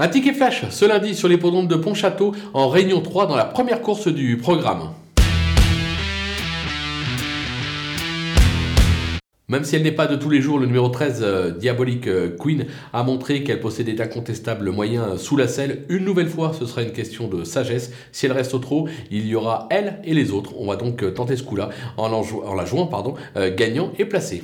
Un ticket flash ce lundi sur les l'hippodrome de Pontchâteau en Réunion 3 dans la première course du programme. Même si elle n'est pas de tous les jours, le numéro 13, euh, Diabolique euh, Queen, a montré qu'elle possédait d'incontestables moyens sous la selle. Une nouvelle fois, ce sera une question de sagesse. Si elle reste au trot, il y aura elle et les autres. On va donc tenter ce coup-là en, en, la jouant pardon, euh, gagnant et placé.